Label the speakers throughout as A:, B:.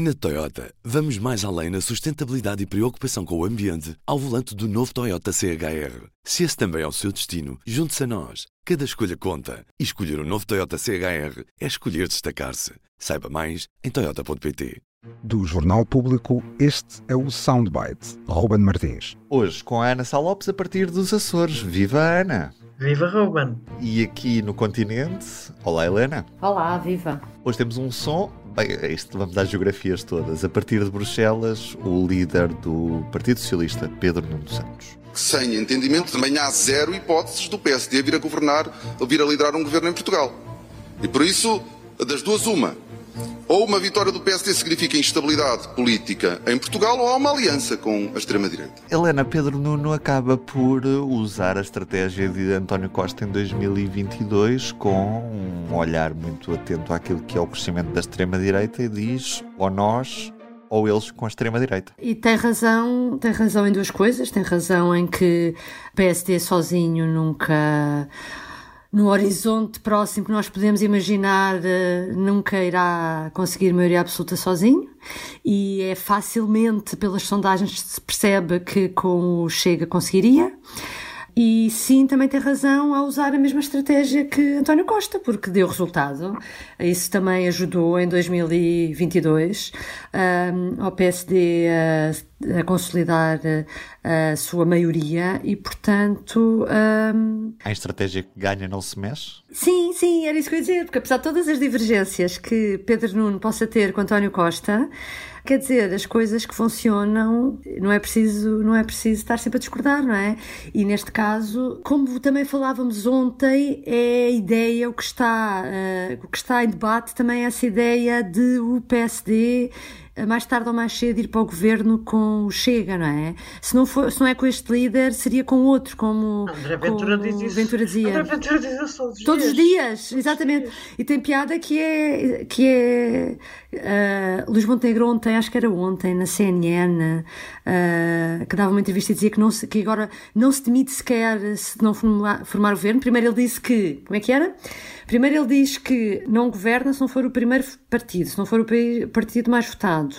A: Na Toyota, vamos mais além na sustentabilidade e preocupação com o ambiente ao volante do novo Toyota CHR. Se esse também é o seu destino, junte-se a nós. Cada escolha conta. E escolher o um novo Toyota CHR é escolher destacar-se. Saiba mais em Toyota.pt.
B: Do Jornal Público, este é o Soundbite. Ruben Martins.
C: Hoje com a Ana Salopes a partir dos Açores. Viva a Ana!
D: Viva Ruben!
C: E aqui no continente, olá Helena!
E: Olá, viva!
C: Hoje temos um som Bem, isto vamos dar geografias todas. A partir de Bruxelas, o líder do Partido Socialista, Pedro Nuno Santos.
F: Sem entendimento, também há zero hipóteses do PSD vir a governar, vir a liderar um governo em Portugal. E por isso, das duas, uma. Ou uma vitória do PSD significa instabilidade política em Portugal, ou há uma aliança com a extrema-direita.
C: Helena, Pedro Nuno acaba por usar a estratégia de António Costa em 2022 com um olhar muito atento àquilo que é o crescimento da extrema-direita e diz ou nós ou eles com a extrema-direita.
E: E tem razão, tem razão em duas coisas. Tem razão em que o PSD sozinho nunca no horizonte próximo que nós podemos imaginar, eh, nunca irá conseguir maioria absoluta sozinho. E é facilmente, pelas sondagens, se percebe que com o Chega conseguiria. E sim, também tem razão a usar a mesma estratégia que António Costa, porque deu resultado. Isso também ajudou em 2022 um, ao PSD a, a consolidar a, a, sua maioria e, portanto. Um...
C: A estratégia que ganha não se mexe?
E: Sim, sim, era isso que eu ia dizer, porque apesar de todas as divergências que Pedro Nuno possa ter com António Costa, Quer dizer, as coisas que funcionam, não é preciso, não é preciso estar sempre a discordar, não é? E neste caso, como também falávamos ontem, é a ideia, o que está, uh, o que está em debate também é essa ideia de o PSD mais tarde ou mais cedo ir para o governo com o Chega, não é? Se não, for, se não é com este líder, seria com outro, como
D: André Ventura diz isso.
E: Ventura dizia.
D: André Ventura diz isso todos os
E: todos
D: dias.
E: Dias exatamente. Todos os dias. E tem piada que é, que é uh, Luís Montenegro ontem, acho que era ontem, na CNN, uh, que dava uma entrevista e dizia que, não se, que agora não se demite sequer se não formar, formar governo. Primeiro ele disse que, como é que era? Primeiro ele diz que não governa se não for o primeiro partido, se não for o partido mais votado.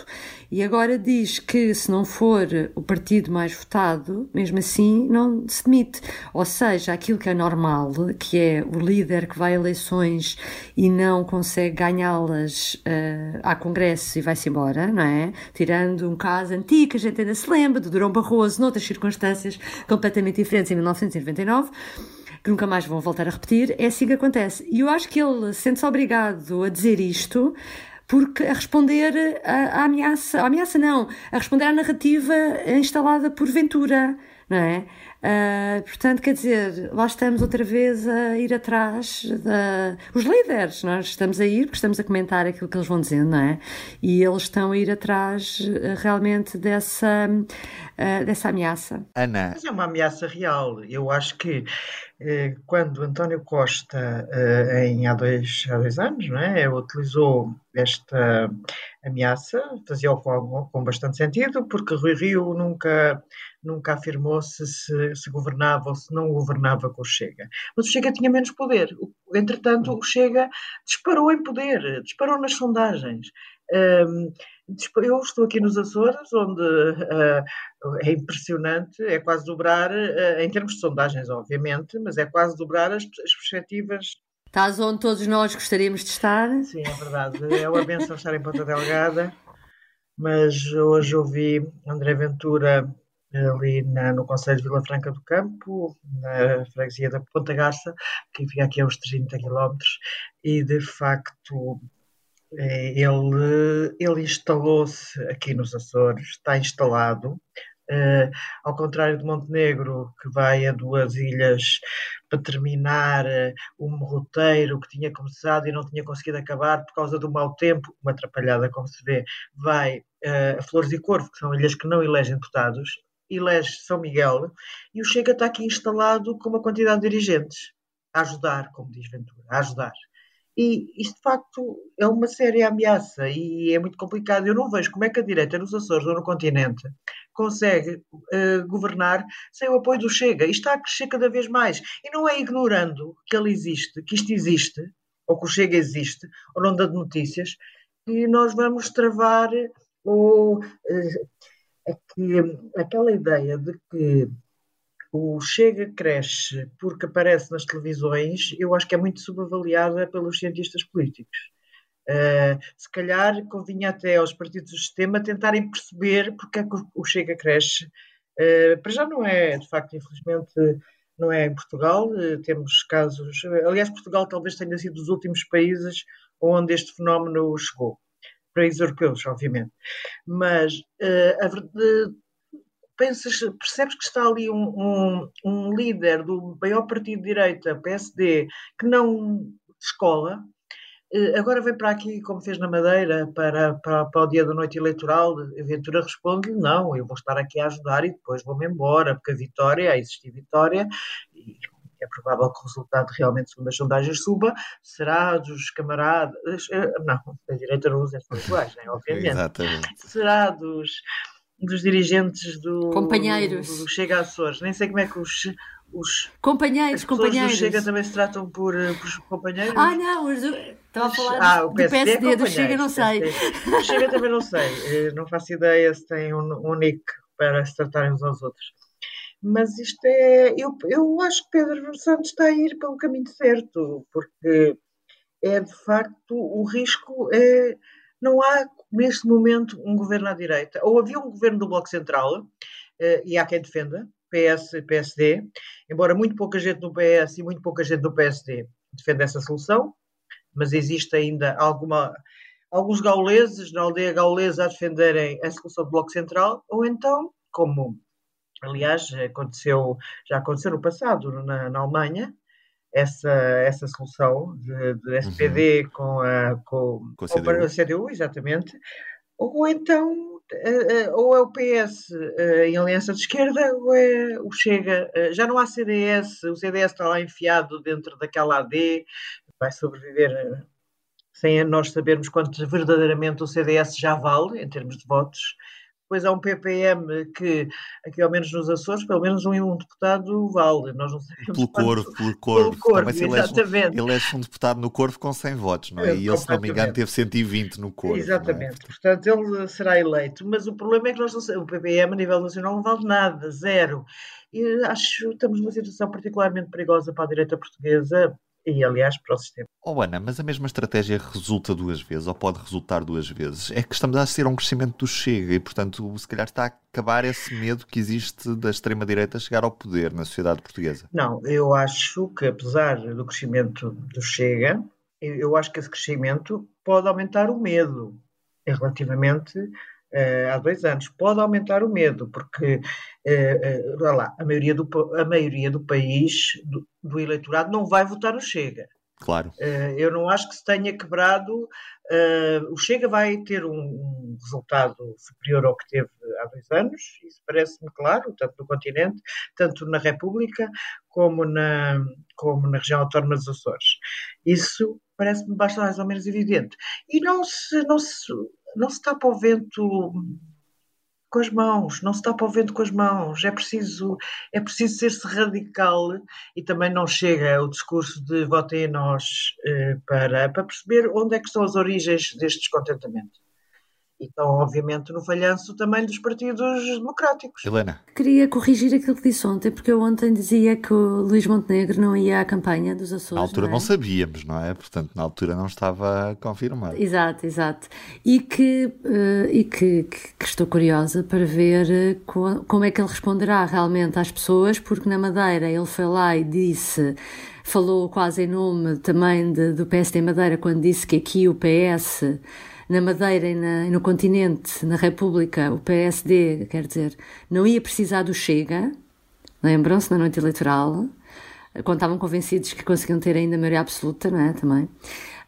E: E agora diz que se não for o partido mais votado, mesmo assim não se demite. Ou seja, aquilo que é normal, que é o líder que vai a eleições e não consegue ganhá-las uh, à Congresso e vai-se embora, não é? Tirando um caso antigo, a gente ainda se lembra, do Durão Barroso, noutras circunstâncias completamente diferentes, em 1999 que nunca mais vão voltar a repetir, é assim que acontece. E eu acho que ele sente-se obrigado a dizer isto porque a responder à, ameaça, à ameaça não, a responder à narrativa instalada por Ventura, não é? Uh, portanto, quer dizer, lá estamos outra vez a ir atrás da. Os líderes, nós estamos a ir porque estamos a comentar aquilo que eles vão dizendo, não é? E eles estão a ir atrás uh, realmente dessa, uh, dessa ameaça.
C: Ana.
D: Mas é uma ameaça real. Eu acho que eh, quando António Costa, eh, em, há, dois, há dois anos, não é, utilizou esta ameaça, fazia-o com, com bastante sentido, porque Rui Rio nunca, nunca afirmou se, se, se, governava ou se não governava com o Chega. Mas o Chega tinha menos poder. Entretanto, o Chega disparou em poder, disparou nas sondagens. Um, eu estou aqui nos Açores, onde uh, é impressionante, é quase dobrar, uh, em termos de sondagens, obviamente, mas é quase dobrar as, as perspectivas.
E: Estás onde todos nós gostaríamos de estar.
D: Sim, é verdade. É uma benção estar em Ponta Delgada, mas hoje ouvi André Ventura ali na, no Conselho de Vila Franca do Campo, na freguesia da Ponta Garça, que fica aqui a uns 30 quilómetros, e de facto é, ele, ele instalou-se aqui nos Açores, está instalado, Uh, ao contrário de Montenegro, que vai a duas ilhas para terminar uh, um roteiro que tinha começado e não tinha conseguido acabar por causa do mau tempo, uma atrapalhada, como se vê, vai uh, a Flores e Corvo, que são ilhas que não elegem deputados, elege São Miguel, e o Chega está aqui instalado com uma quantidade de dirigentes, a ajudar, como diz Ventura, a ajudar. E isto, de facto, é uma séria ameaça e é muito complicado. Eu não vejo como é que a direita nos Açores ou no continente consegue uh, governar sem o apoio do Chega. E está a crescer cada vez mais. E não é ignorando que ele existe, que isto existe, ou que o Chega existe, ou não dando notícias, que nós vamos travar ou é que aquela ideia de que o Chega cresce porque aparece nas televisões, eu acho que é muito subavaliada pelos cientistas políticos. Uh, se calhar convinha até aos partidos do sistema tentarem perceber porque é que o Chega cresce. Uh, para já não é, de facto, infelizmente, não é em Portugal. Uh, temos casos. Aliás, Portugal talvez tenha sido dos últimos países onde este fenómeno chegou. Países europeus, obviamente. Mas a verdade pensas, percebes que está ali um, um, um, líder do maior partido de direita, PSD, que não escola, eh, agora vem para aqui, como fez na Madeira, para, para, para o dia da noite eleitoral, a Ventura responde não, eu vou estar aqui a ajudar e depois vou-me embora, porque a vitória, a existir vitória, e é provável que o resultado realmente, segundo as sondagens, suba, será dos camaradas, eh, não, a direita não usa estas linguagem, obviamente,
C: Exatamente.
D: será dos dos dirigentes do,
E: companheiros.
D: do, Chega Açores. Nem sei como é que os, os
E: companheiros, companheiros.
D: do Chega também se tratam por, eh, por companheiros.
E: Ah, não, os do, estava a falar ah, do, PSD, do PSD, do Chega não sei.
D: Do Chega também não sei. Eh, não faço ideia se tem um, um nick para se tratarem uns aos outros. Mas isto é. Eu, eu acho que Pedro Santos está a ir pelo caminho certo, porque é de facto o risco é. Não há neste momento, um governo à direita. Ou havia um governo do Bloco Central, uh, e há quem defenda, PS e PSD, embora muito pouca gente do PS e muito pouca gente do PSD defenda essa solução, mas existe ainda alguma, alguns gauleses na aldeia gaulesa a defenderem a solução do Bloco Central, ou então, como aliás aconteceu, já aconteceu no passado na, na Alemanha, essa, essa solução de, de SPD uhum. com, a, com, com, a CDU. com a CDU, exatamente, ou então eh, eh, ou é o PS eh, em aliança de esquerda ou é o Chega. Já não há CDS, o CDS está lá enfiado dentro daquela AD, vai sobreviver sem nós sabermos quanto verdadeiramente o CDS já vale em termos de votos depois há um PPM que, aqui ao menos nos Açores, pelo menos um, um deputado vale. Nós não sabemos
C: pelo Corvo, pelo Corvo. Pelo Corvo ele exatamente. Ele é um deputado no Corvo com 100 votos, não é? E ele, se não me engano, teve 120 no Corvo.
D: É? Exatamente. É? Portanto, ele será eleito. Mas o problema é que nós não sabemos, o PPM a nível nacional não vale nada, zero. E acho que estamos numa situação particularmente perigosa para a direita portuguesa, e, aliás, para o sistema.
C: Oh, Ana, mas a mesma estratégia resulta duas vezes, ou pode resultar duas vezes. É que estamos a assistir a um crescimento do Chega e, portanto, se calhar está a acabar esse medo que existe da extrema-direita chegar ao poder na sociedade portuguesa.
D: Não, eu acho que, apesar do crescimento do Chega, eu acho que esse crescimento pode aumentar o medo relativamente uh, há dois anos. Pode aumentar o medo, porque uh, uh, lá, a, maioria do, a maioria do país, do, do eleitorado, não vai votar o Chega.
C: Claro.
D: eu não acho que se tenha quebrado. o Chega vai ter um, um, resultado superior ao que teve há dois anos, isso parece-me claro, tanto no continente, tanto na República, como na, como na região autónoma dos Açores. Isso parece-me bastante mais ou menos evidente. E não se, não se não se tapa o vento com as mãos, não se tapa o vento com as mãos, é preciso, é preciso ser-se radical e também não chega o discurso de votem em nós eh, para, para perceber onde é que estão as origens deste descontentamento e estão, obviamente, no falhanço também dos partidos democráticos.
C: Helena.
E: Queria corrigir aquilo que disse ontem, porque eu ontem dizia que o Luís Montenegro não ia à campanha dos Açores.
C: Na altura
E: não,
C: é? não sabíamos, não é? Portanto, na altura não estava confirmado.
E: Exato, exato. E que, uh, e que, que, que, estou curiosa para ver uh, como é que ele responderá realmente às pessoas, porque na Madeira ele foi lá e disse falou quase em nome também de, do PSD Madeira quando disse que aqui o PS na Madeira e, na, e no continente, na República, o PSD, quer dizer, não ia precisar do Chega, lembram-se, na noite eleitoral, quando estavam convencidos que conseguiam ter ainda maioria absoluta, não é? Também.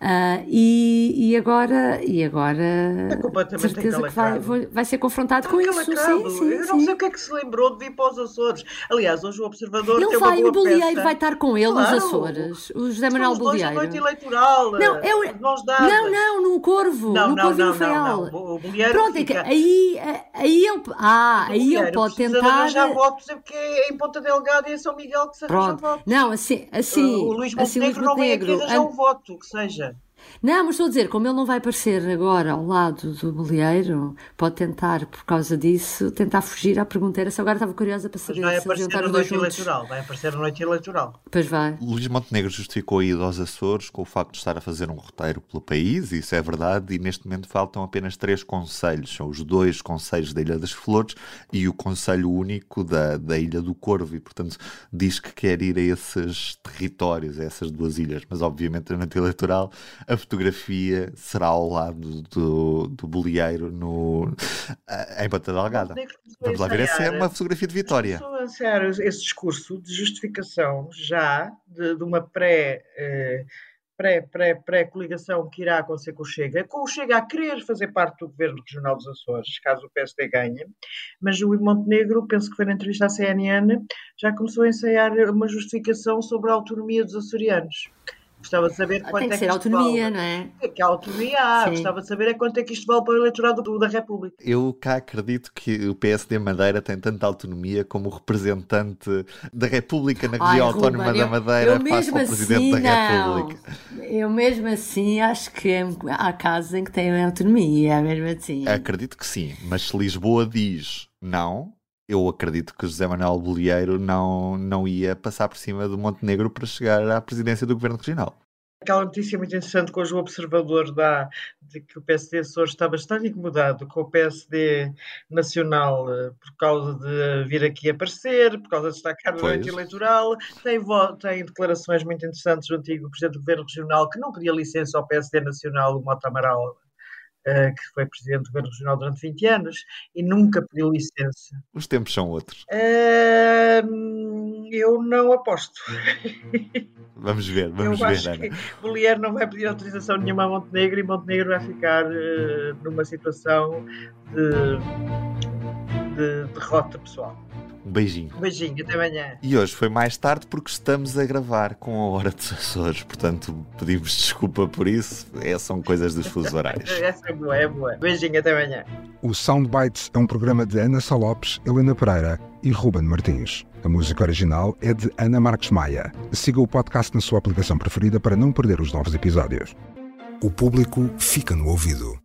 E: Uh, e, e, agora, e agora
D: é
E: certeza que vai, vai ser confrontado com isso. Sim, sim,
D: eu não sei o que é que se lembrou de vir para os Açores. Aliás, hoje o Observador
E: ele
D: vai,
E: o Bolieiro vai estar com ele claro. nos Açores. O José Manuel Bolieiro.
D: noite eleitoral.
E: Não, eu, não, não, num Corvo. Não, no não, Corvo não, não,
D: não, O Bolieiro
E: Pronto,
D: fica...
E: é que aí, aí ele, ah, aí ele pode tentar.
D: já votos porque é em Ponta Delgada e em São Miguel que se arranja votos.
E: Não, assim, assim.
D: O Luís Montenegro, assim, Luís Montenegro não vem aqui arranjar um voto, que seja.
E: Não, mas estou a dizer, como ele não vai aparecer agora ao lado do bolieiro, pode tentar, por causa disso, tentar fugir à pergunta. Era se agora estava curiosa para saber
D: vai
E: se eles iam
D: noite
E: juntos.
D: eleitoral. Vai aparecer na noite eleitoral.
E: Pois vai.
C: Luís Montenegro justificou a ida aos Açores com o facto de estar a fazer um roteiro pelo país, isso é verdade, e neste momento faltam apenas três conselhos. São os dois conselhos da Ilha das Flores e o conselho único da, da Ilha do Corvo, e portanto diz que quer ir a esses territórios, a essas duas ilhas. Mas obviamente na noite eleitoral a fotografia será ao lado do, do bolieiro no, em Ponta Delgada. Vamos lá ver, essa é uma fotografia de Vitória.
D: Começou a ensaiar esse discurso de justificação já de, de uma pré, eh, pré, pré, pré-coligação que irá acontecer com o Chega, com o Chega a querer fazer parte do governo regional dos Açores, caso o PSD ganhe, mas o Montenegro, penso que foi na entrevista à CNN, já começou a ensaiar uma justificação sobre a autonomia dos açorianos. Gostava de saber quanto
E: Tem que
D: é
E: ser
D: isto
E: autonomia,
D: vale.
E: não é?
D: É que a autonomia há,
E: Sim.
D: gostava de saber é quanto é que isto vale para o eleitorado do- da República.
C: Eu cá acredito que o PSD Madeira tem tanta autonomia como representante da República na
E: Ai,
C: região autónoma
E: Ruben,
C: da
E: eu-
C: Madeira
E: eu
C: face
E: mesmo
C: ao Presidente
E: assim,
C: da
E: não.
C: República.
E: Eu mesmo assim acho que é- há casos em que têm autonomia, mesmo assim.
C: Acredito que sim, mas se Lisboa diz não, eu acredito que José Manuel Bolieiro não, não ia passar por cima do Montenegro para chegar à presidência do Governo Regional.
D: Aquela notícia muito interessante que hoje o Observador dá de que o PSD Açores está bastante incomodado com o PSD Nacional eh, por causa de vir aqui aparecer, por causa de destacar durante eleitoral. Tem, tem declarações muito interessantes do antigo Presidente do Governo Regional que não pedia licença ao PSD Nacional, o Mota Amaral, eh, que foi Presidente do Governo Regional durante 20 anos e nunca pediu licença.
C: Os tempos são outros.
D: Eh, eu não aposto.
C: Vamos ver, vamos
D: eu
C: ver,
D: acho
C: Ana.
D: que Bolieiro não vai pedir autorização nenhuma a Montenegro e Montenegro vai ficar eh, numa situação de, de derrota pessoal.
C: Um beijinho.
D: Um beijinho, até amanhã.
C: E hoje foi mais tarde porque estamos a gravar com a Hora dos Açores, portanto pedimos desculpa por isso, é, são coisas dos fusos horários.
D: Essa é boa, é boa. Beijinho, até amanhã.
B: O Soundbites é um programa de Ana Salopes, Helena Pereira e Ruben Martins. A música original é de Ana Marques Maia. Siga o podcast na sua aplicação preferida para não perder os novos episódios. O público fica no ouvido.